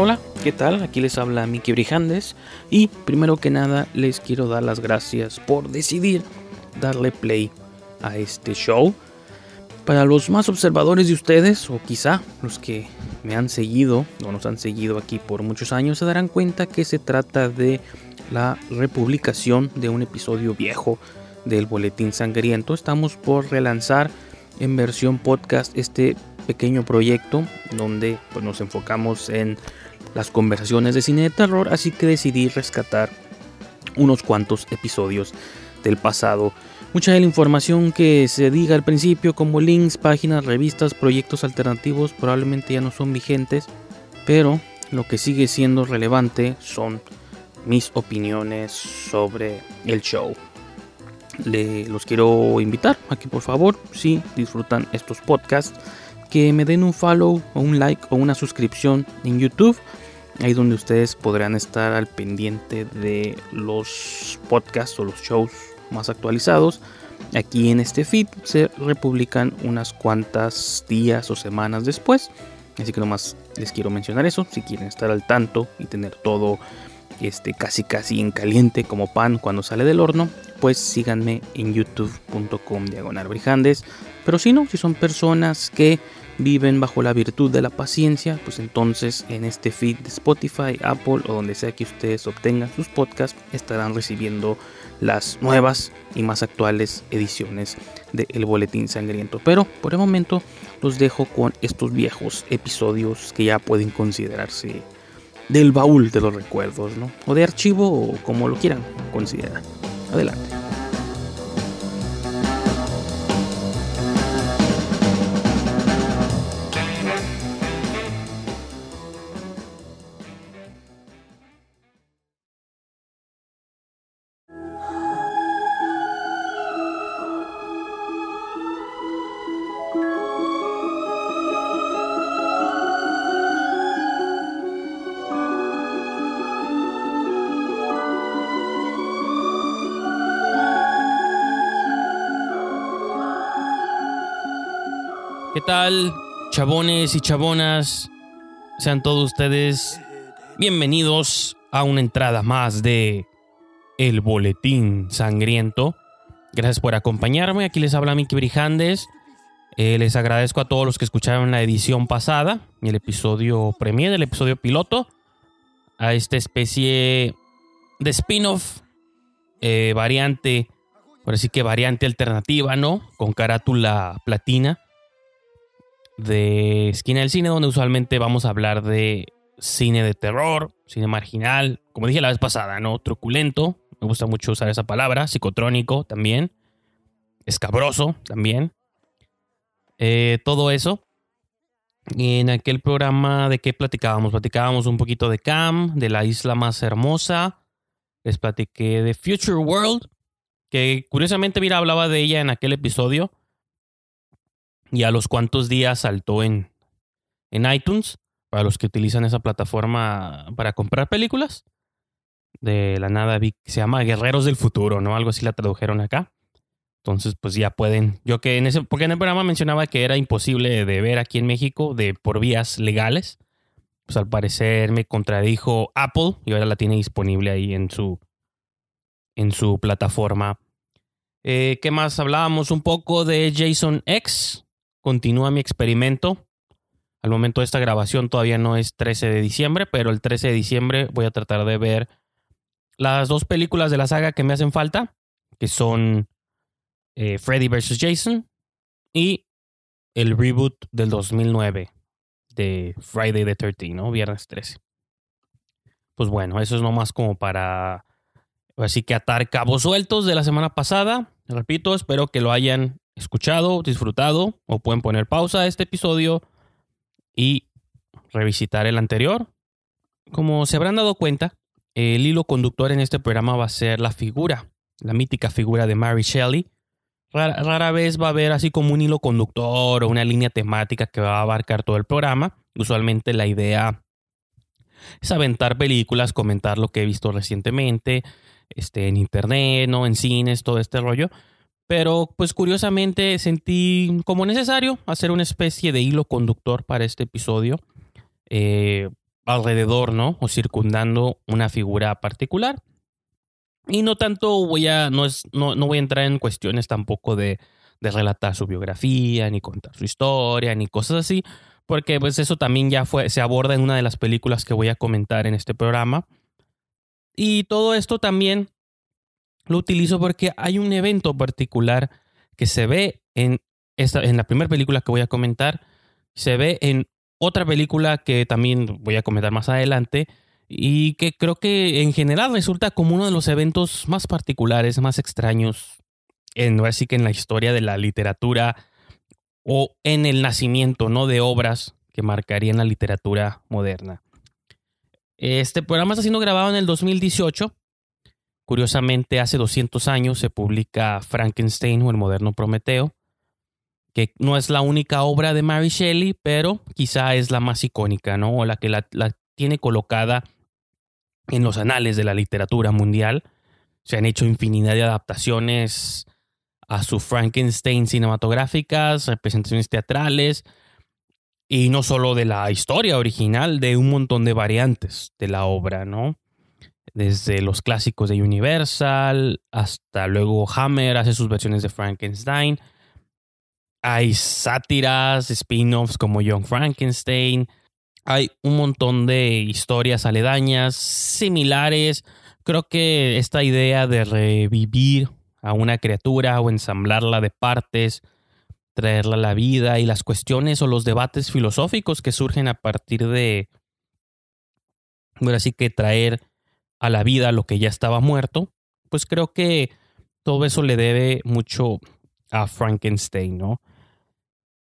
Hola, ¿qué tal? Aquí les habla Miki Brijandes y primero que nada les quiero dar las gracias por decidir darle play a este show. Para los más observadores de ustedes, o quizá los que me han seguido o nos han seguido aquí por muchos años, se darán cuenta que se trata de la republicación de un episodio viejo del Boletín Sangriento. Estamos por relanzar en versión podcast este pequeño proyecto donde pues, nos enfocamos en las conversaciones de cine de terror, así que decidí rescatar unos cuantos episodios del pasado. Mucha de la información que se diga al principio, como links, páginas, revistas, proyectos alternativos, probablemente ya no son vigentes, pero lo que sigue siendo relevante son mis opiniones sobre el show. Le, los quiero invitar a que por favor, si disfrutan estos podcasts, que me den un follow o un like o una suscripción en YouTube. Ahí donde ustedes podrán estar al pendiente de los podcasts o los shows más actualizados. Aquí en este feed se republican unas cuantas días o semanas después. Así que nomás les quiero mencionar eso. Si quieren estar al tanto y tener todo este, casi casi en caliente como pan cuando sale del horno, pues síganme en youtube.com diagonal Pero si no, si son personas que viven bajo la virtud de la paciencia, pues entonces en este feed de Spotify, Apple o donde sea que ustedes obtengan sus podcasts, estarán recibiendo las nuevas y más actuales ediciones de El Boletín Sangriento. Pero por el momento los dejo con estos viejos episodios que ya pueden considerarse del baúl de los recuerdos, ¿no? O de archivo o como lo quieran considerar. Adelante. ¿Qué tal, chabones y chabonas? Sean todos ustedes bienvenidos a una entrada más de El Boletín Sangriento. Gracias por acompañarme. Aquí les habla Miki Brijandes. Eh, les agradezco a todos los que escucharon la edición pasada, el episodio premier, el episodio piloto, a esta especie de spin-off, eh, variante, por así que variante alternativa, ¿no? Con carátula platina de Esquina del Cine, donde usualmente vamos a hablar de cine de terror, cine marginal, como dije la vez pasada, ¿no? Truculento, me gusta mucho usar esa palabra, psicotrónico también, escabroso también, eh, todo eso. Y en aquel programa de qué platicábamos, platicábamos un poquito de Cam, de la isla más hermosa, les platiqué de Future World, que curiosamente, mira, hablaba de ella en aquel episodio y a los cuantos días saltó en, en iTunes, para los que utilizan esa plataforma para comprar películas. De la nada vi que se llama Guerreros del Futuro, ¿no? Algo así la tradujeron acá. Entonces, pues ya pueden. Yo que en ese. Porque en el programa mencionaba que era imposible de ver aquí en México de por vías legales. Pues al parecer me contradijo Apple y ahora la tiene disponible ahí en su. en su plataforma. Eh, ¿Qué más? Hablábamos un poco de Jason X continúa mi experimento. Al momento de esta grabación todavía no es 13 de diciembre, pero el 13 de diciembre voy a tratar de ver las dos películas de la saga que me hacen falta, que son eh, Freddy vs. Jason y el reboot del 2009 de Friday the 13, ¿no? Viernes 13. Pues bueno, eso es nomás como para así que atar cabos sueltos de la semana pasada. Repito, espero que lo hayan escuchado, disfrutado, o pueden poner pausa a este episodio y revisitar el anterior. Como se habrán dado cuenta, el hilo conductor en este programa va a ser la figura, la mítica figura de Mary Shelley. Rara, vez va a haber así como un hilo conductor o una línea temática que va a abarcar todo el programa. Usualmente la idea es aventar películas, comentar lo que he visto recientemente, este, en internet, ¿no? en cines, todo este rollo. Pero pues curiosamente sentí como necesario hacer una especie de hilo conductor para este episodio. Eh, alrededor, ¿no? O circundando una figura particular. Y no tanto voy a, no, es, no, no voy a entrar en cuestiones tampoco de, de, relatar su biografía, ni contar su historia, ni cosas así, porque pues eso también ya fue, se aborda en una de las películas que voy a comentar en este programa. Y todo esto también lo utilizo porque hay un evento particular que se ve en, esta, en la primera película que voy a comentar, se ve en otra película que también voy a comentar más adelante, y que creo que en general resulta como uno de los eventos más particulares, más extraños, en, así que en la historia de la literatura o en el nacimiento ¿no? de obras que marcarían la literatura moderna. Este programa está siendo grabado en el 2018. Curiosamente, hace 200 años se publica Frankenstein o el moderno Prometeo, que no es la única obra de Mary Shelley, pero quizá es la más icónica, ¿no? O la que la, la tiene colocada en los anales de la literatura mundial. Se han hecho infinidad de adaptaciones a su Frankenstein cinematográficas, representaciones teatrales, y no solo de la historia original, de un montón de variantes de la obra, ¿no? Desde los clásicos de Universal hasta luego Hammer hace sus versiones de Frankenstein. Hay sátiras, spin-offs como Young Frankenstein, hay un montón de historias aledañas, similares. Creo que esta idea de revivir a una criatura o ensamblarla de partes, traerla a la vida y las cuestiones o los debates filosóficos que surgen a partir de, bueno, así que traer a la vida lo que ya estaba muerto, pues creo que todo eso le debe mucho a Frankenstein, ¿no?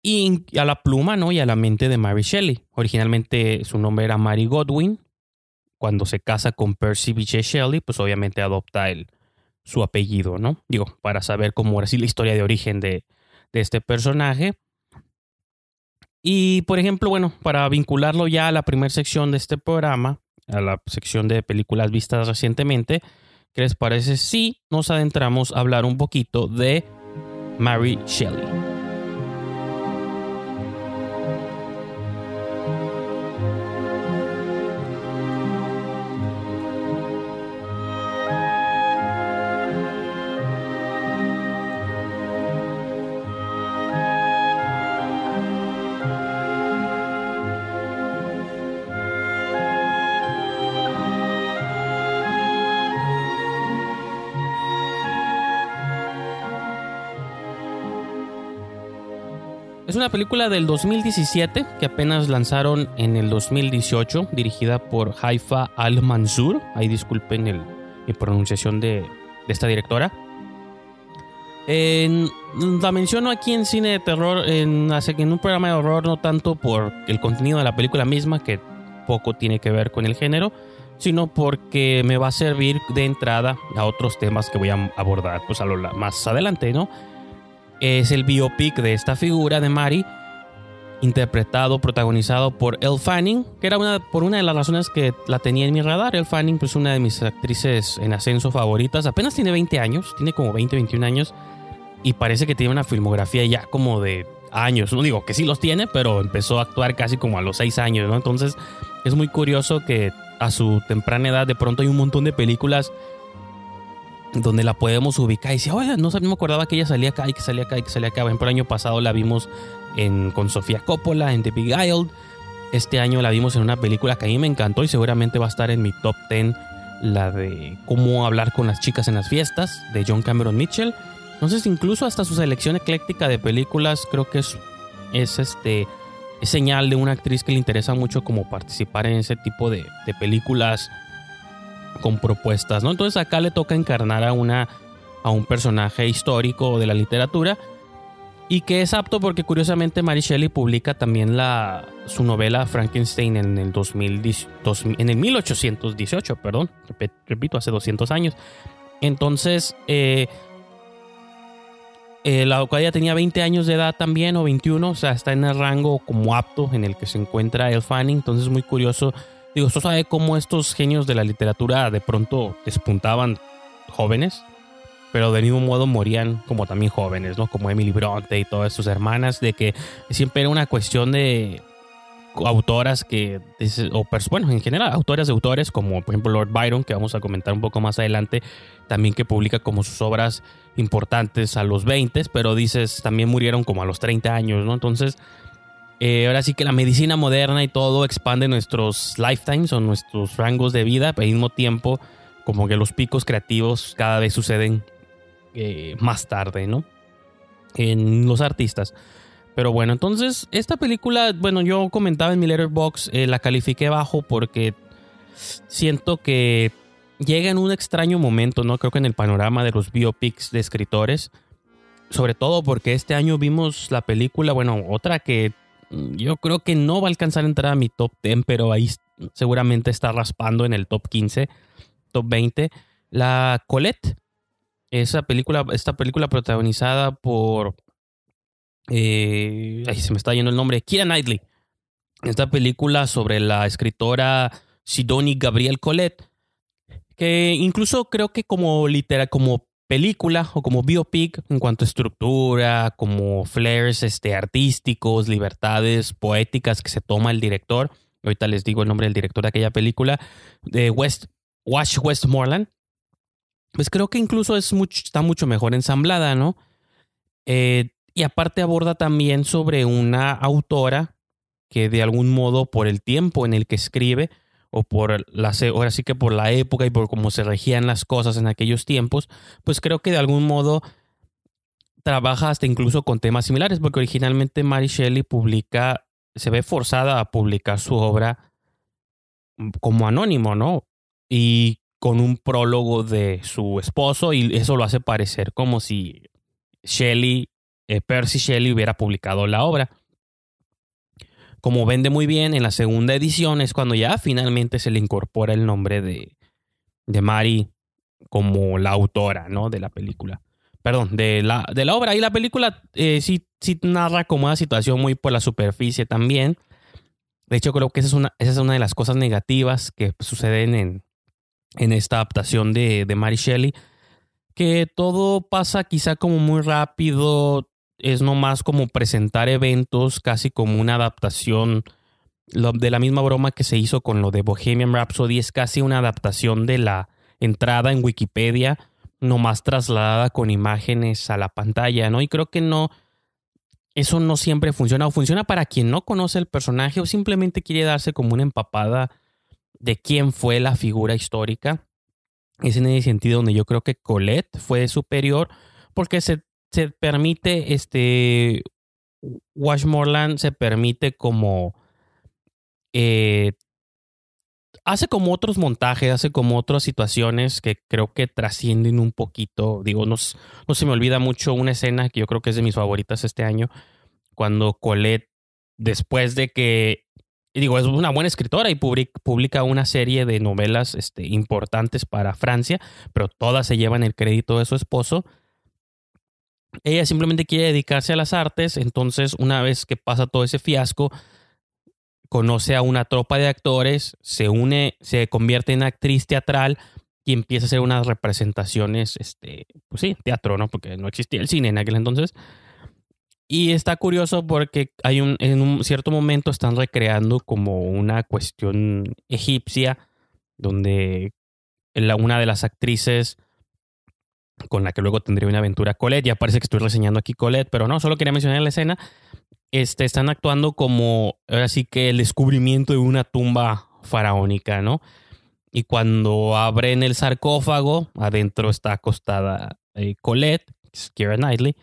y a la pluma, ¿no? Y a la mente de Mary Shelley. Originalmente su nombre era Mary Godwin. Cuando se casa con Percy B.J. Shelley, pues obviamente adopta el, su apellido, ¿no? Digo, para saber cómo era así la historia de origen de, de este personaje. Y, por ejemplo, bueno, para vincularlo ya a la primera sección de este programa, a la sección de películas vistas recientemente, ¿qué les parece si nos adentramos a hablar un poquito de Mary Shelley? Una película del 2017 que apenas lanzaron en el 2018, dirigida por Haifa Al-Mansur. Ahí disculpen el, mi pronunciación de, esta directora. la menciono aquí en cine de terror, en, en un programa de horror, no tanto por el contenido de la película misma, que poco tiene que ver con el género, sino porque me va a servir de entrada a otros temas que voy a abordar pues, a lo, más adelante, ¿no? Es el biopic de esta figura de Mary, interpretado, protagonizado por Elle Fanning, que era una, por una de las razones que la tenía en mi radar. Elle Fanning, pues una de mis actrices en ascenso favoritas, apenas tiene 20 años, tiene como 20, 21 años, y parece que tiene una filmografía ya como de años. No digo que sí los tiene, pero empezó a actuar casi como a los 6 años, ¿no? Entonces es muy curioso que a su temprana edad de pronto hay un montón de películas donde la podemos ubicar y decir, oye, no, me acordaba que ella salía acá y que salía acá y que salía acá. Por el año pasado la vimos en, con Sofía Coppola en The Big Isle. Este año la vimos en una película que a mí me encantó y seguramente va a estar en mi top 10, la de cómo hablar con las chicas en las fiestas, de John Cameron Mitchell. Entonces, incluso hasta su selección ecléctica de películas, creo que es, es este es señal de una actriz que le interesa mucho como participar en ese tipo de, de películas con propuestas, ¿no? Entonces acá le toca encarnar a una a un personaje histórico de la literatura y que es apto porque curiosamente Mary Shelley publica también la, su novela Frankenstein en el, 2010, en el 1818, perdón, repito, hace 200 años. Entonces, eh, eh, la ya tenía 20 años de edad también, o 21, o sea, está en el rango como apto en el que se encuentra el Fanning, entonces es muy curioso Digo, ¿usted sabe cómo estos genios de la literatura de pronto despuntaban jóvenes? Pero de ningún modo morían como también jóvenes, ¿no? Como Emily Bronte y todas sus hermanas, de que siempre era una cuestión de, autoras que, o bueno, en general, autoras de autores como por ejemplo Lord Byron, que vamos a comentar un poco más adelante, también que publica como sus obras importantes a los 20, pero dices, también murieron como a los 30 años, ¿no? Entonces, eh, ahora sí que la medicina moderna y todo expande nuestros lifetimes o nuestros rangos de vida, al mismo tiempo como que los picos creativos cada vez suceden eh, más tarde, ¿no? En los artistas. Pero bueno, entonces esta película, bueno, yo comentaba en mi letterbox, eh, la califiqué bajo porque siento que llega en un extraño momento, ¿no? Creo que en el panorama de los biopics de escritores. Sobre todo porque este año vimos la película, bueno, otra que yo creo que no va a alcanzar a entrar a mi top 10, pero ahí seguramente está raspando en el top 15, top 20. La Colette, esa película, esta película protagonizada por eh, se me está yendo el nombre, Kira Knightley. Esta película sobre la escritora Sidonie Gabriel Colette, que incluso creo que como literal, como película o como biopic en cuanto a estructura, como flares este, artísticos, libertades poéticas que se toma el director. Ahorita les digo el nombre del director de aquella película, de West, Wash Westmoreland. Pues creo que incluso es mucho, está mucho mejor ensamblada, ¿no? Eh, y aparte aborda también sobre una autora que de algún modo por el tiempo en el que escribe o por la ahora sí que por la época y por cómo se regían las cosas en aquellos tiempos, pues creo que de algún modo trabaja hasta incluso con temas similares, porque originalmente Mary Shelley publica, se ve forzada a publicar su obra como anónimo, ¿no? Y con un prólogo de su esposo y eso lo hace parecer como si Shelley eh, Percy Shelley hubiera publicado la obra. Como vende muy bien, en la segunda edición es cuando ya finalmente se le incorpora el nombre de, de Mary como la autora ¿no? de la película. Perdón, de la, de la obra. Y la película eh, sí, sí, narra como una situación muy por la superficie también. De hecho, creo que esa es una, esa es una de las cosas negativas que suceden en, en esta adaptación de, de Mary Shelley. Que todo pasa quizá como muy rápido, es nomás como presentar eventos, casi como una adaptación de la misma broma que se hizo con lo de Bohemian Rhapsody, es casi una adaptación de la entrada en Wikipedia, nomás trasladada con imágenes a la pantalla, ¿no? Y creo que no, eso no siempre funciona, o funciona para quien no conoce el personaje o simplemente quiere darse como una empapada de quién fue la figura histórica. Es en ese sentido donde yo creo que Colette fue superior porque se se permite, este, Washmoreland se permite como, eh, hace como otros montajes, hace como otras situaciones que creo que trascienden un poquito. Digo, no, no se me olvida mucho una escena que yo creo que es de mis favoritas este año, cuando Colette, después de que, digo, es una buena escritora y publica una serie de novelas este, importantes para Francia, pero todas se llevan el crédito de su esposo ella simplemente quiere dedicarse a las artes, entonces una vez que pasa todo ese fiasco, conoce a una tropa de actores, se une, se convierte en actriz teatral y empieza a hacer unas representaciones, este, pues sí, teatro, ¿no? Porque no existía el cine en aquel entonces. Y está curioso porque hay un, en un cierto momento están recreando como una cuestión egipcia, donde una de las actrices con la que luego tendría una aventura Colette. Ya parece que estoy reseñando aquí Colette, pero no, solo quería mencionar la escena. Este, están actuando como, ahora sí que el descubrimiento de una tumba faraónica, ¿no? Y cuando abren el sarcófago, adentro está acostada eh, Colette, Keira Knightley,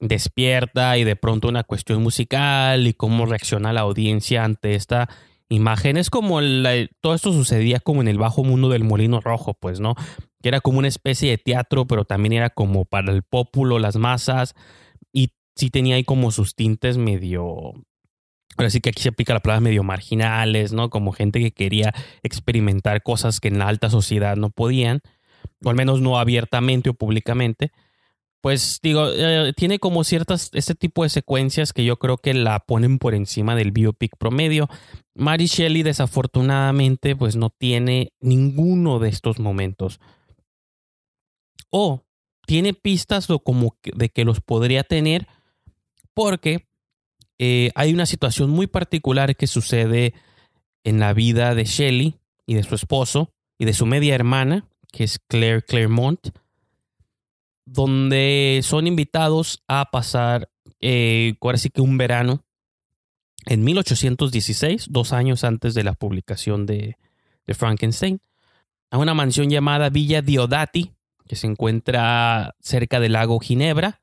despierta y de pronto una cuestión musical y cómo reacciona la audiencia ante esta imagen. Es como todo esto sucedía como en el bajo mundo del molino rojo, pues, ¿no? Que era como una especie de teatro, pero también era como para el pópulo, las masas, y sí tenía ahí como sus tintes medio, ahora sí que aquí se aplica la palabra medio marginales, ¿no? Como gente que quería experimentar cosas que en la alta sociedad no podían, o al menos no abiertamente o públicamente. Pues digo, eh, tiene como ciertas, este tipo de secuencias que yo creo que la ponen por encima del biopic promedio. Mary Shelley desafortunadamente pues no tiene ninguno de estos momentos o tiene pistas como de que los podría tener porque eh, hay una situación muy particular que sucede en la vida de Shelley y de su esposo y de su media hermana, que es Claire Claremont, donde son invitados a pasar, eh, que un verano, en 1816, dos años antes de la publicación de, de Frankenstein, a una mansión llamada Villa Diodati, que se encuentra cerca del lago Ginebra,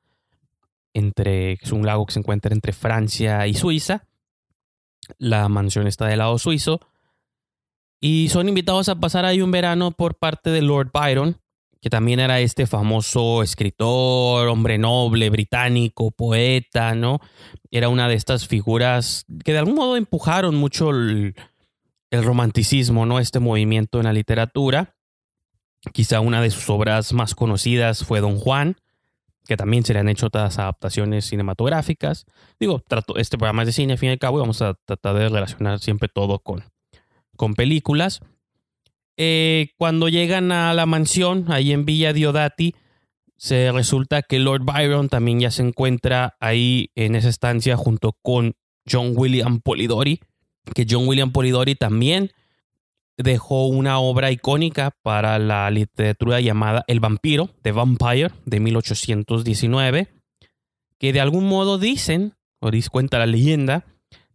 entre, es un lago que se encuentra entre Francia y Suiza. La mansión está del lado suizo. Y son invitados a pasar ahí un verano por parte de Lord Byron, que también era este famoso escritor, hombre noble, británico, poeta, ¿no? Era una de estas figuras que de algún modo empujaron mucho el, el romanticismo, ¿no? Este movimiento en la literatura. Quizá una de sus obras más conocidas fue Don Juan, que también se le han hecho otras adaptaciones cinematográficas. Digo, trato, este programa es de cine, al fin y al cabo, y vamos a tratar de relacionar siempre todo con, con películas. Eh, cuando llegan a la mansión, ahí en Villa Diodati, se resulta que Lord Byron también ya se encuentra ahí en esa estancia junto con John William Polidori, que John William Polidori también dejó una obra icónica para la literatura llamada El vampiro, The Vampire, de 1819, que de algún modo dicen, o cuenta la leyenda,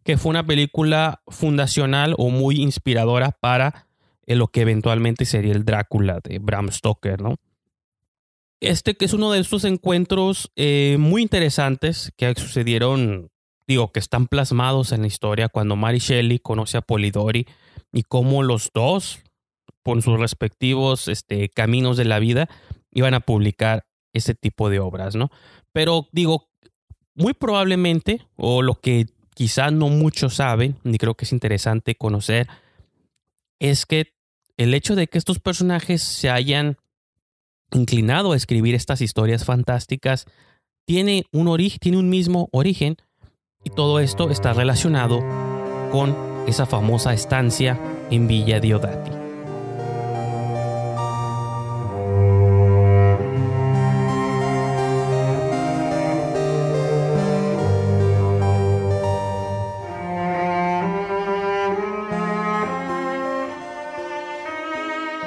que fue una película fundacional o muy inspiradora para lo que eventualmente sería el Drácula de Bram Stoker, ¿no? Este que es uno de estos encuentros eh, muy interesantes que sucedieron, digo, que están plasmados en la historia cuando Mary Shelley conoce a Polidori y cómo los dos, por sus respectivos este, caminos de la vida, iban a publicar ese tipo de obras, ¿no? Pero digo, muy probablemente, o lo que quizá no muchos saben, ni creo que es interesante conocer, es que el hecho de que estos personajes se hayan inclinado a escribir estas historias fantásticas tiene un, tiene un mismo origen y todo esto está relacionado con esa famosa estancia en Villa Diodati.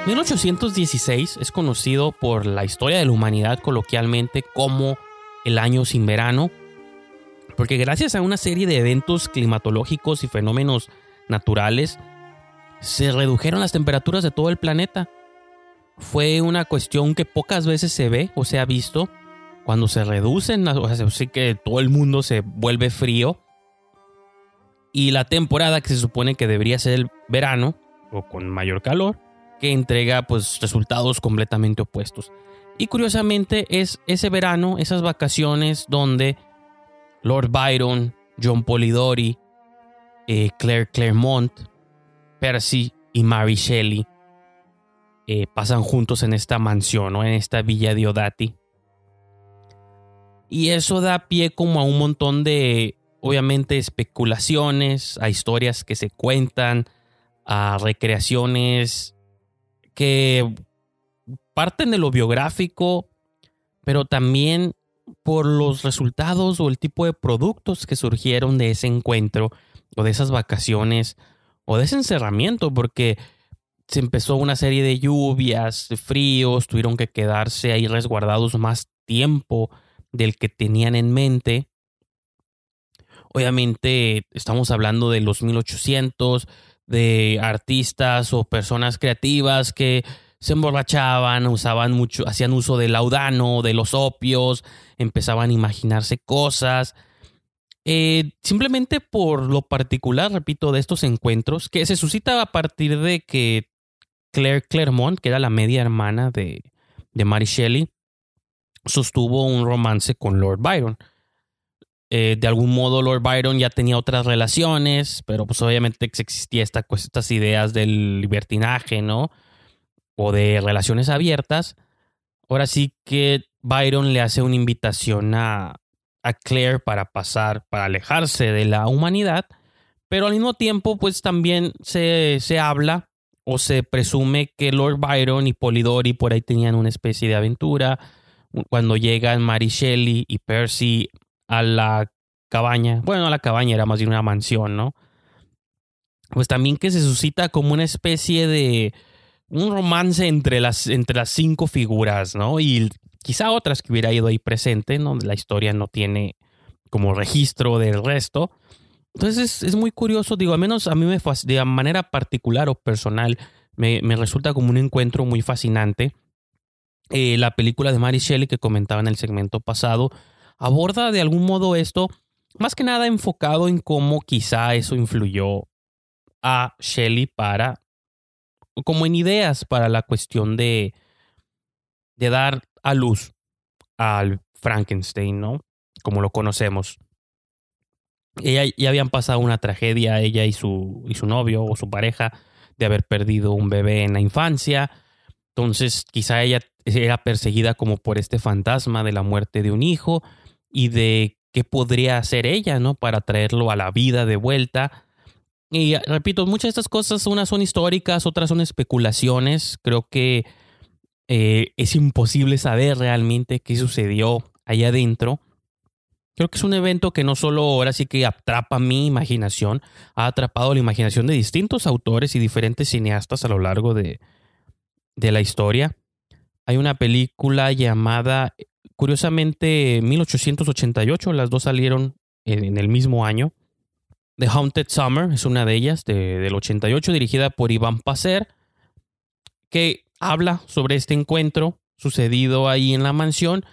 1816 es conocido por la historia de la humanidad coloquialmente como el año sin verano, porque gracias a una serie de eventos climatológicos y fenómenos naturales, se redujeron las temperaturas de todo el planeta. Fue una cuestión que pocas veces se ve o se ha visto. Cuando se reducen, o sea, sí que todo el mundo se vuelve frío. Y la temporada que se supone que debería ser el verano, o con mayor calor, que entrega pues resultados completamente opuestos. Y curiosamente es ese verano, esas vacaciones donde Lord Byron, John Polidori, eh, Claire Claremont, Percy y Mary Shelley eh, pasan juntos en esta mansión o en esta villa de Odati. Y eso da pie como a un montón de, obviamente, especulaciones, a historias que se cuentan, a recreaciones que parten de lo biográfico, pero también por los resultados o el tipo de productos que surgieron de ese encuentro o de esas vacaciones o de ese encerramiento, porque se empezó una serie de lluvias, de fríos, tuvieron que quedarse ahí resguardados más tiempo del que tenían en mente. Obviamente estamos hablando de los 1800, de artistas o personas creativas que se emborrachaban, usaban mucho, hacían uso del laudano, de los opios, empezaban a imaginarse cosas. Eh, simplemente por lo particular, repito, de estos encuentros, que se suscita a partir de que Claire Claremont, que era la media hermana de, de Mary Shelley, sostuvo un romance con Lord Byron. Eh, de algún modo Lord Byron ya tenía otras relaciones, pero pues obviamente existía esta, estas ideas del libertinaje, ¿no? O de relaciones abiertas. Ahora sí que Byron le hace una invitación a, a Claire para pasar, para alejarse de la humanidad, pero al mismo tiempo pues también se, se habla o se presume que Lord Byron y Polidori por ahí tenían una especie de aventura. Cuando llegan Mary Shelley y Percy a la cabaña, bueno, la cabaña era más bien una mansión, ¿no? Pues también que se suscita como una especie de un romance entre las, entre las cinco figuras, ¿no? Y quizá otras que hubiera ido ahí presente, ¿no? La historia no tiene como registro del resto. Entonces es, muy curioso, digo, al menos a mí me de manera particular o personal me, resulta como un encuentro muy fascinante. Eh, la película de Mary Shelley que comentaba en el segmento pasado aborda de algún modo esto, más que nada enfocado en cómo quizá eso influyó a Shelley para, como en ideas para la cuestión de, de dar a luz al Frankenstein, ¿no? Como lo conocemos. Ella ya habían pasado una tragedia, ella y su, y su novio o su pareja, de haber perdido un bebé en la infancia. Entonces, quizá ella era perseguida como por este fantasma de la muerte de un hijo y de qué podría hacer ella, ¿no? Para traerlo a la vida de vuelta. Y repito, muchas de estas cosas, unas son históricas, otras son especulaciones. Creo que eh, es imposible saber realmente qué sucedió allá adentro. Creo que es un evento que no solo ahora sí que atrapa mi imaginación, ha atrapado la imaginación de distintos autores y diferentes cineastas a lo largo de, de la historia. Hay una película llamada, curiosamente, 1888, las dos salieron en, el mismo año. The Haunted Summer es una de ellas, del 88, dirigida por Iván Pacer, que habla sobre este encuentro sucedido ahí en la mansión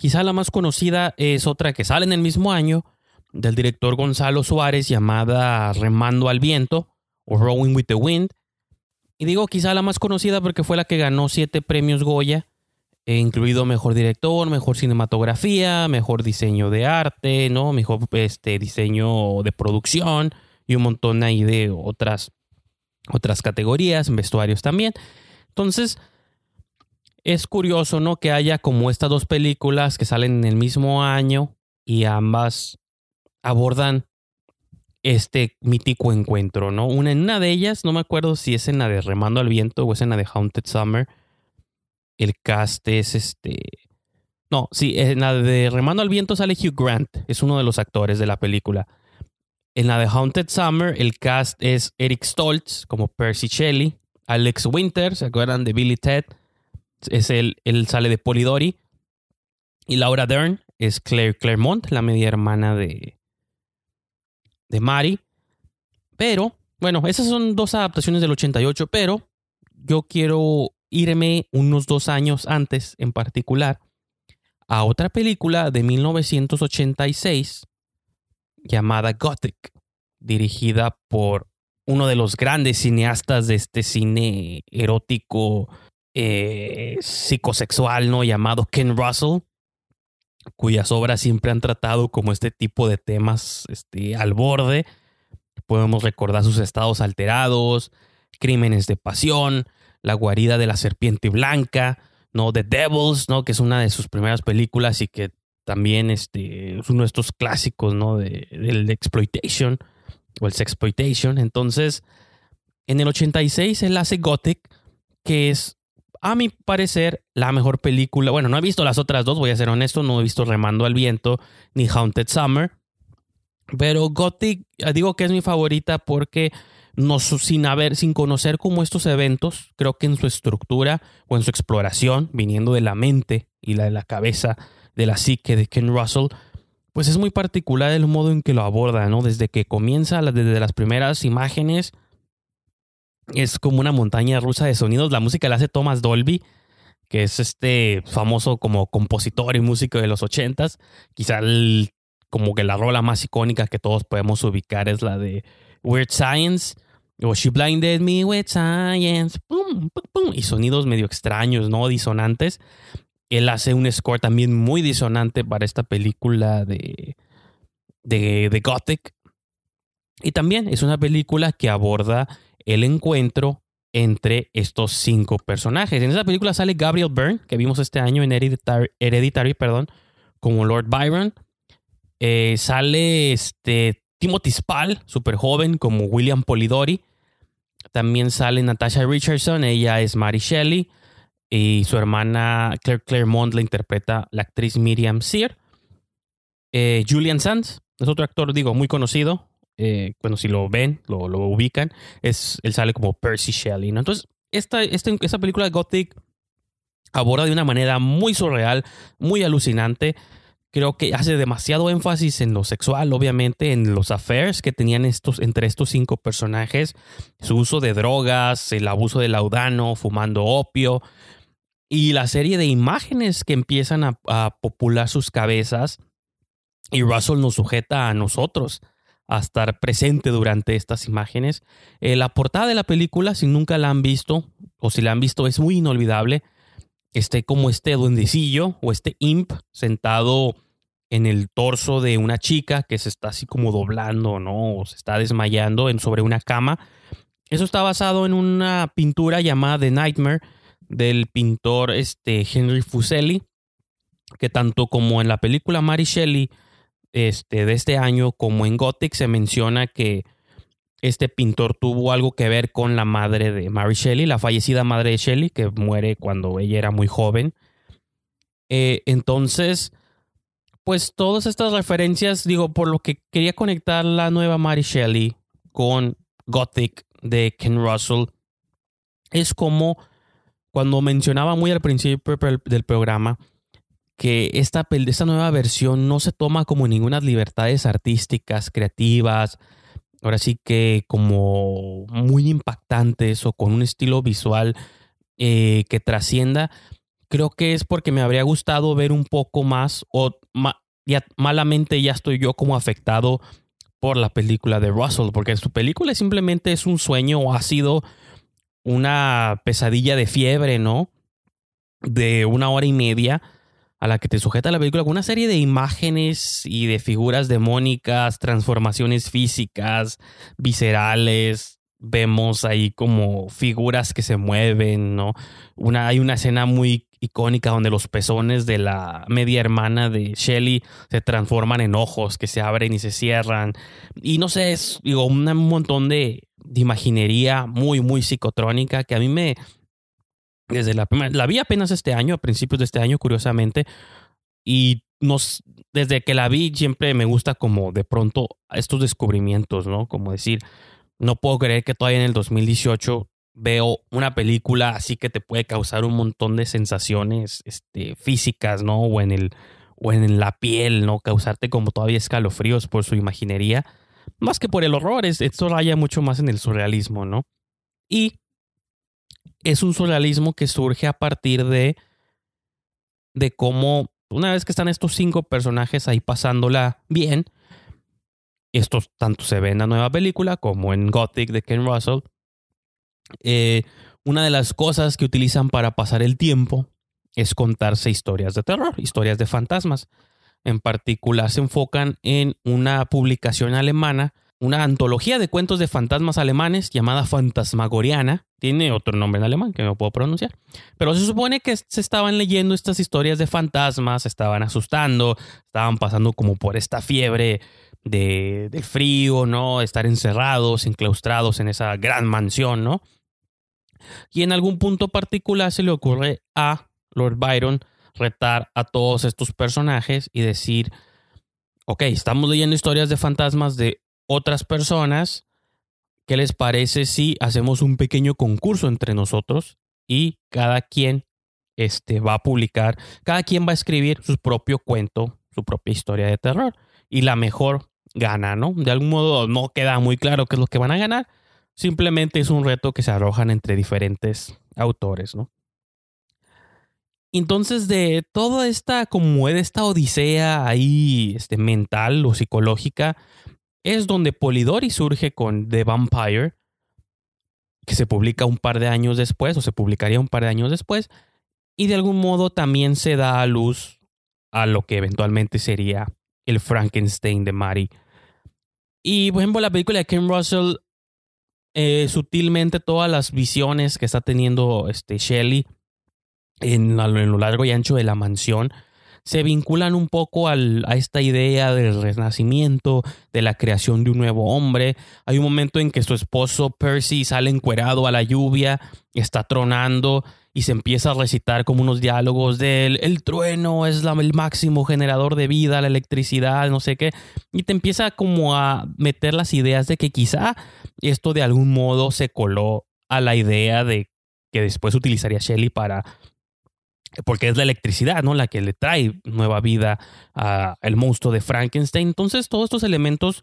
Quizá la más conocida es otra que sale en el mismo año, del director Gonzalo Suárez, llamada Remando al Viento o Rowing with the Wind. Y digo quizá la más conocida porque fue la que ganó siete premios Goya, eh, incluido mejor director, mejor cinematografía, mejor diseño de arte, ¿no? mejor este, diseño de producción y un montón ahí de otras, otras categorías, vestuarios también. Entonces, es curioso, ¿no? Que haya como estas dos películas que salen en el mismo año y ambas abordan este mítico encuentro, ¿no? Una en una de ellas, no me acuerdo si es en la de Remando al Viento o es en la de Haunted Summer. El cast es este. No, sí, en la de Remando al Viento sale Hugh Grant, es uno de los actores de la película. En la de Haunted Summer, el cast es Eric Stoltz como Percy Shelley, Alex Winter, ¿se acuerdan de Billy Ted? es él, sale de Polidori. Y Laura Dern es Claire Claremont, la media hermana de, de Mari. Pero, bueno, esas son dos adaptaciones del 88, pero yo quiero irme unos dos años antes en particular a otra película de 1986 llamada Gothic, dirigida por uno de los grandes cineastas de este cine erótico eh, psicosexual, ¿no? Llamado Ken Russell, cuyas obras siempre han tratado como este tipo de temas este, al borde. Podemos recordar sus estados alterados, crímenes de pasión, la guarida de la serpiente blanca, ¿no? The Devils, ¿no? Que es una de sus primeras películas y que también este, es uno de estos clásicos, ¿no? De, del exploitation o el sexploitation. Entonces, en el 86 él hace Gothic, que es a mi parecer, la mejor película. Bueno, no he visto las otras dos, voy a ser honesto, no he visto Remando al Viento ni Haunted Summer. Pero Gothic, eh, digo que es mi favorita porque no, sin haber, sin conocer como estos eventos, creo que en su estructura o en su exploración, viniendo de la mente y la de la cabeza de la psique de Ken Russell, pues es muy particular el modo en que lo aborda, ¿no? Desde que comienza, desde las primeras imágenes es como una montaña rusa de sonidos. La música la hace Thomas Dolby, que es este famoso como compositor y músico de los ochentas. Quizá como que la rola más icónica que todos podemos ubicar es la de Weird Science. O She Blinded Me with Science. y sonidos medio extraños, ¿no? Disonantes. Él hace un score también muy disonante para esta película de, de, Gothic. Y también es una película que aborda el encuentro entre estos cinco personajes. En esa película sale Gabriel Byrne, que vimos este año en Hereditary, perdón, como Lord Byron. Eh, sale este Timothy Spall, súper joven, como William Polidori. También sale Natasha Richardson, ella es Mary Shelley. Y su hermana Claire Claremont la interpreta la actriz Miriam Sear. Eh, Julian Sands es otro actor, digo, muy conocido. Eh, bueno, si lo ven, lo, lo, ubican, es, él sale como Percy Shelley. Entonces, esta, esta, esta película de Gothic aborda de una manera muy surreal, muy alucinante. Creo que hace demasiado énfasis en lo sexual, obviamente, en los affairs que tenían estos, entre estos cinco personajes, su uso de drogas, el abuso de laudano, fumando opio, y la serie de imágenes que empiezan a, a popular sus cabezas. Y Russell nos sujeta a nosotros a estar presente durante estas imágenes. Eh, la portada de la película, si nunca la han visto o si la han visto, es muy inolvidable. Este como este duendecillo o este imp sentado en el torso de una chica que se está así como doblando, ¿no? O se está desmayando en, sobre una cama. Eso está basado en una pintura llamada The Nightmare del pintor este, Henry Fuseli, que tanto como en la película Mary Shelley este, de este año, como en Gothic, se menciona que este pintor tuvo algo que ver con la madre de Mary Shelley, la fallecida madre de Shelley, que muere cuando ella era muy joven. Eh, entonces, pues todas estas referencias, digo, por lo que quería conectar la nueva Mary Shelley con Gothic de Ken Russell, es como cuando mencionaba muy al principio del programa, que esta, esta nueva versión no se toma como ninguna libertades artísticas, creativas, ahora sí que como muy impactantes o con un estilo visual eh, que trascienda, creo que es porque me habría gustado ver un poco más o ya, malamente ya estoy yo como afectado por la película de Russell, porque su película simplemente es un sueño o ha sido una pesadilla de fiebre, ¿no? De una hora y media a la que te sujeta la película con una serie de imágenes y de figuras demónicas, transformaciones físicas, viscerales. Vemos ahí como figuras que se mueven, ¿no? Una, hay una escena muy icónica donde los pezones de la media hermana de Shelly se transforman en ojos que se abren y se cierran. Y no sé, es digo, un montón de, de imaginería muy, muy psicotrónica que a mí me, desde la la vi apenas este año, a principios de este año, curiosamente, y nos, desde que la vi siempre me gusta como de pronto estos descubrimientos, ¿no? Como decir, no puedo creer que todavía en el 2018 veo una película así que te puede causar un montón de sensaciones este, físicas, ¿no? O en, el, o en la piel, ¿no? Causarte como todavía escalofríos por su imaginería. Más que por el horror, esto raya mucho más en el surrealismo, ¿no? Y es un surrealismo que surge a partir de, de cómo, una vez que están estos cinco personajes ahí pasándola bien, esto tanto se ve en la nueva película como en Gothic de Ken Russell, eh, una de las cosas que utilizan para pasar el tiempo es contarse historias de terror, historias de fantasmas. En particular se enfocan en una publicación alemana una antología de cuentos de fantasmas alemanes llamada Fantasmagoriana. Tiene otro nombre en alemán que no puedo pronunciar. Pero se supone que se estaban leyendo estas historias de fantasmas, se estaban asustando, estaban pasando como por esta fiebre de, del frío, ¿no? Estar encerrados, enclaustrados en esa gran mansión, ¿no? Y en algún punto particular se le ocurre a Lord Byron retar a todos estos personajes y decir, ok, estamos leyendo historias de fantasmas de otras personas, ¿qué les parece si hacemos un pequeño concurso entre nosotros y cada quien este, va a publicar, cada quien va a escribir su propio cuento, su propia historia de terror y la mejor gana, ¿no? De algún modo no queda muy claro qué es lo que van a ganar, simplemente es un reto que se arrojan entre diferentes autores, ¿no? Entonces, de toda esta, como de esta odisea ahí, este, mental o psicológica, es donde Polidori surge con The Vampire, que se publica un par de años después, o se publicaría un par de años después, y de algún modo también se da a luz a lo que eventualmente sería el Frankenstein de Mary. Y por ejemplo, la película de Ken Russell, eh, sutilmente todas las visiones que está teniendo este Shelley en, en lo largo y ancho de la mansión, se vinculan un poco a esta idea del renacimiento, de la creación de un nuevo hombre. Hay un momento en que su esposo Percy sale encuerado a la lluvia, está tronando y se empieza a recitar como unos diálogos del el trueno es la, el máximo generador de vida, la electricidad, no sé qué, y te empieza como a meter las ideas de que quizá esto de algún modo se coló a la idea de que después utilizaría Shelley para porque es la electricidad, ¿no? La que le trae nueva vida al monstruo de Frankenstein. Entonces, todos estos elementos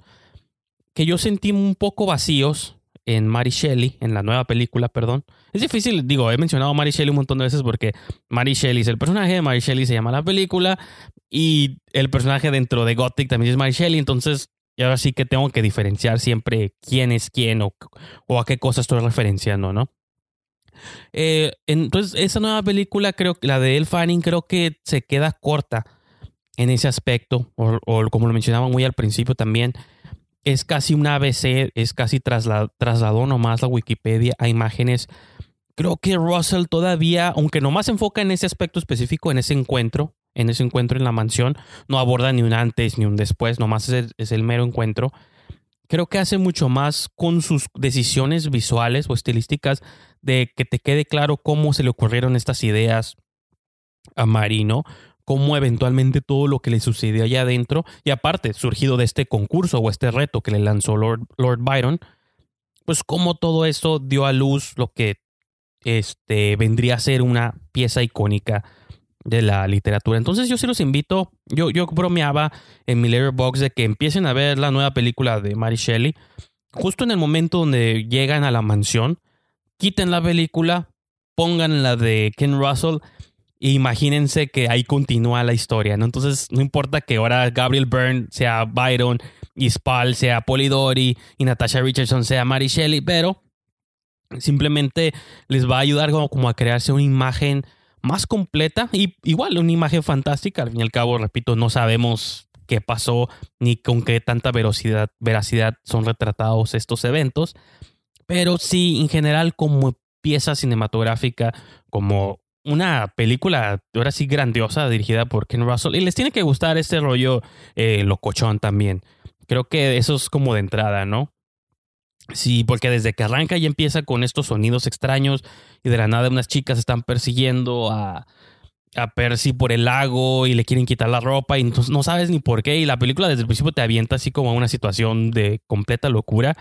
que yo sentí un poco vacíos en Mary Shelley, en la nueva película, perdón. Es difícil, digo, he mencionado a Mary Shelley un montón de veces porque Mary Shelley es el personaje, Mary Shelley se llama la película y el personaje dentro de Gothic también es Mary Shelley, entonces ahora sí que tengo que diferenciar siempre quién es quién o, o a qué cosa estoy referenciando, ¿no? Eh, entonces, esa nueva película, creo que la de El Fanning, creo que se queda corta en ese aspecto, o, como lo mencionaba muy al principio también, es casi una ABC, es casi trasladó nomás la Wikipedia a imágenes. Creo que Russell todavía, aunque nomás se enfoca en ese aspecto específico, en ese encuentro, en ese encuentro en la mansión, no aborda ni un antes ni un después, nomás es el mero encuentro creo que hace mucho más con sus decisiones visuales o estilísticas de que te quede claro cómo se le ocurrieron estas ideas a Marino, cómo eventualmente todo lo que le sucedió allá adentro, y aparte, surgido de este concurso o este reto que le lanzó Lord, Lord Byron, pues cómo todo esto dio a luz lo que este, vendría a ser una pieza icónica de la literatura. Entonces yo sí los invito, yo, yo bromeaba en mi letterbox de que empiecen a ver la nueva película de Mary Shelley, justo en el momento donde llegan a la mansión, quiten la película, pongan la de Ken Russell imagínense que ahí continúa la historia, ¿no? Entonces no importa que ahora Gabriel Byrne sea Byron y Spall sea Polidori y Natasha Richardson sea Mary Shelley, pero simplemente les va a ayudar como, como a crearse una imagen más completa y igual una imagen fantástica. Al fin y al cabo, repito, no sabemos qué pasó ni con qué tanta veracidad, veracidad son retratados estos eventos, pero sí, en general, como pieza cinematográfica, como una película ahora sí grandiosa dirigida por Ken Russell y les tiene que gustar este rollo eh, locochón también. Creo que eso es como de entrada, ¿no? Sí, porque desde que arranca y empieza con estos sonidos extraños y de la nada unas chicas están persiguiendo a, a Percy por el lago y le quieren quitar la ropa y entonces no sabes ni por qué y la película desde el principio te avienta así como a una situación de completa locura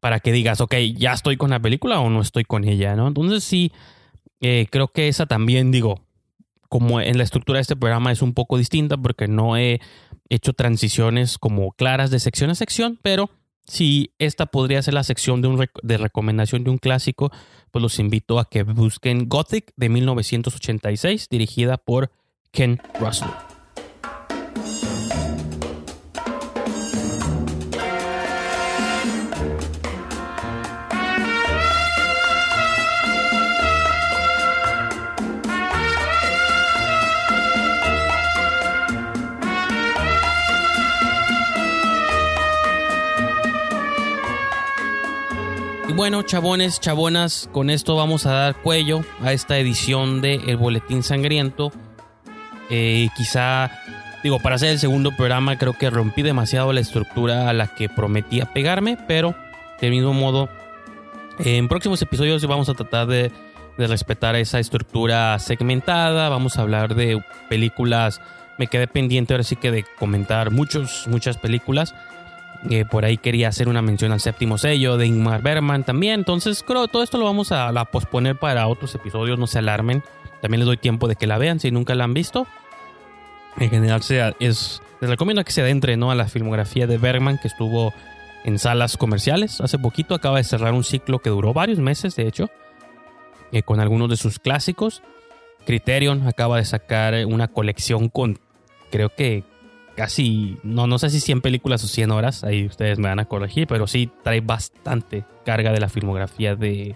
para que digas, ok, ya estoy con la película o no estoy con ella, ¿no? Entonces sí, eh, creo que esa también digo, como en la estructura de este programa es un poco distinta porque no he hecho transiciones como claras de sección a sección, pero si esta podría ser la sección de, un de recomendación de un clásico, pues los invito a que busquen Gothic de 1986, dirigida por Ken Russell. Bueno, chabones, chabonas, con esto vamos a dar cuello a esta edición de El Boletín Sangriento. Eh, quizá, digo, para hacer el segundo programa creo que rompí demasiado la estructura a la que prometía pegarme, pero del mismo modo, en próximos episodios vamos a tratar de, de respetar esa estructura segmentada, vamos a hablar de películas, me quedé pendiente ahora sí que de comentar muchos, muchas películas por ahí quería hacer una mención al séptimo sello de Ingmar Bergman también. Entonces, creo todo esto lo vamos a, posponer para otros episodios, no se alarmen. También les doy tiempo de que la vean si nunca la han visto. En general, sea, es, les recomiendo que se adentren a la filmografía de Bergman que estuvo en salas comerciales. Hace poquito acaba de cerrar un ciclo que duró varios meses, de hecho, eh, con algunos de sus clásicos. Criterion acaba de sacar una colección con, creo que casi, no, no sé si 100 películas o 100 horas, ahí ustedes me van a corregir, pero sí trae bastante carga de la filmografía de,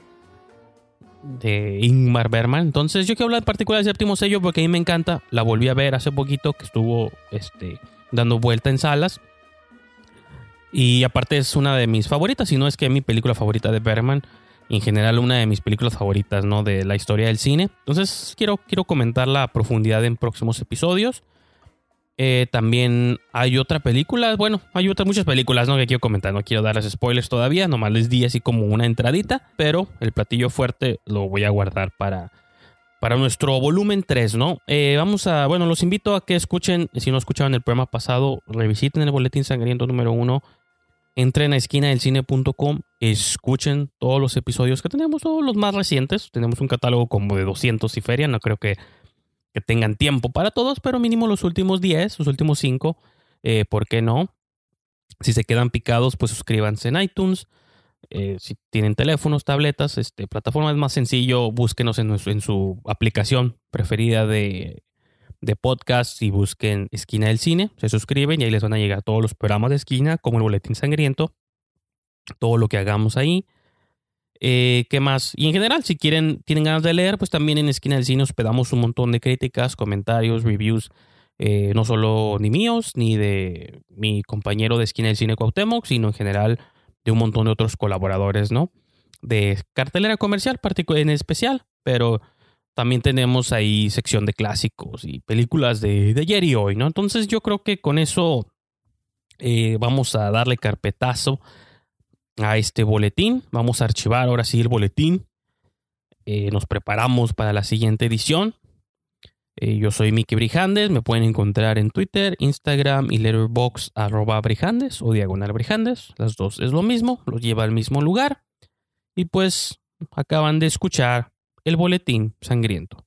Ingmar Bergman. Entonces yo quiero hablar en particular del séptimo sello porque a mí me encanta, la volví a ver hace poquito que estuvo este, dando vuelta en salas. Y aparte es una de mis favoritas, si no es que mi película favorita de Bergman. En general una de mis películas favoritas, ¿no? De la historia del cine. Entonces quiero, quiero comentarla a profundidad en próximos episodios. Eh, también hay otra película, bueno, hay otras muchas películas ¿no? que quiero comentar, no quiero darles spoilers todavía, nomás les di así como una entradita, pero el platillo fuerte lo voy a guardar para para nuestro volumen 3, ¿no? Eh, vamos a, bueno, los invito a que escuchen, si no escucharon el programa pasado, revisiten el boletín sangriento número 1, entren a esquinadelcine.com, escuchen todos los episodios que tenemos, todos los más recientes, tenemos un catálogo como de 200 y feria, no creo que, que tengan tiempo para todos, pero mínimo los últimos 10, los últimos 5, eh, ¿por qué no? Si se quedan picados, pues suscríbanse en iTunes, eh, si tienen teléfonos, tabletas, este, plataforma es más sencillo, búsquenos en, en su aplicación preferida de, de podcast y busquen Esquina del Cine, se suscriben y ahí les van a llegar todos los programas de esquina, como el Boletín Sangriento, todo lo que hagamos ahí. Eh, ¿Qué más? Y en general, si quieren, tienen ganas de leer, pues también en Esquina del Cine hospedamos un montón de críticas, comentarios, reviews, eh, no solo ni míos, ni de mi compañero de Esquina del Cine Cuauhtémoc, sino en general de un montón de otros colaboradores, ¿no? De cartelera comercial en especial, pero también tenemos ahí sección de clásicos y películas de, ayer y hoy, ¿no? Entonces yo creo que con eso eh, vamos a darle carpetazo a este boletín. Vamos a archivar ahora sí el boletín. Eh, nos preparamos para la siguiente edición. Eh, yo soy Miki Brijandes, me pueden encontrar en Twitter, Instagram y Letterboxd arroba Brijandes o diagonal Brijandes. Las dos es lo mismo, los lleva al mismo lugar. Y pues acaban de escuchar el boletín sangriento.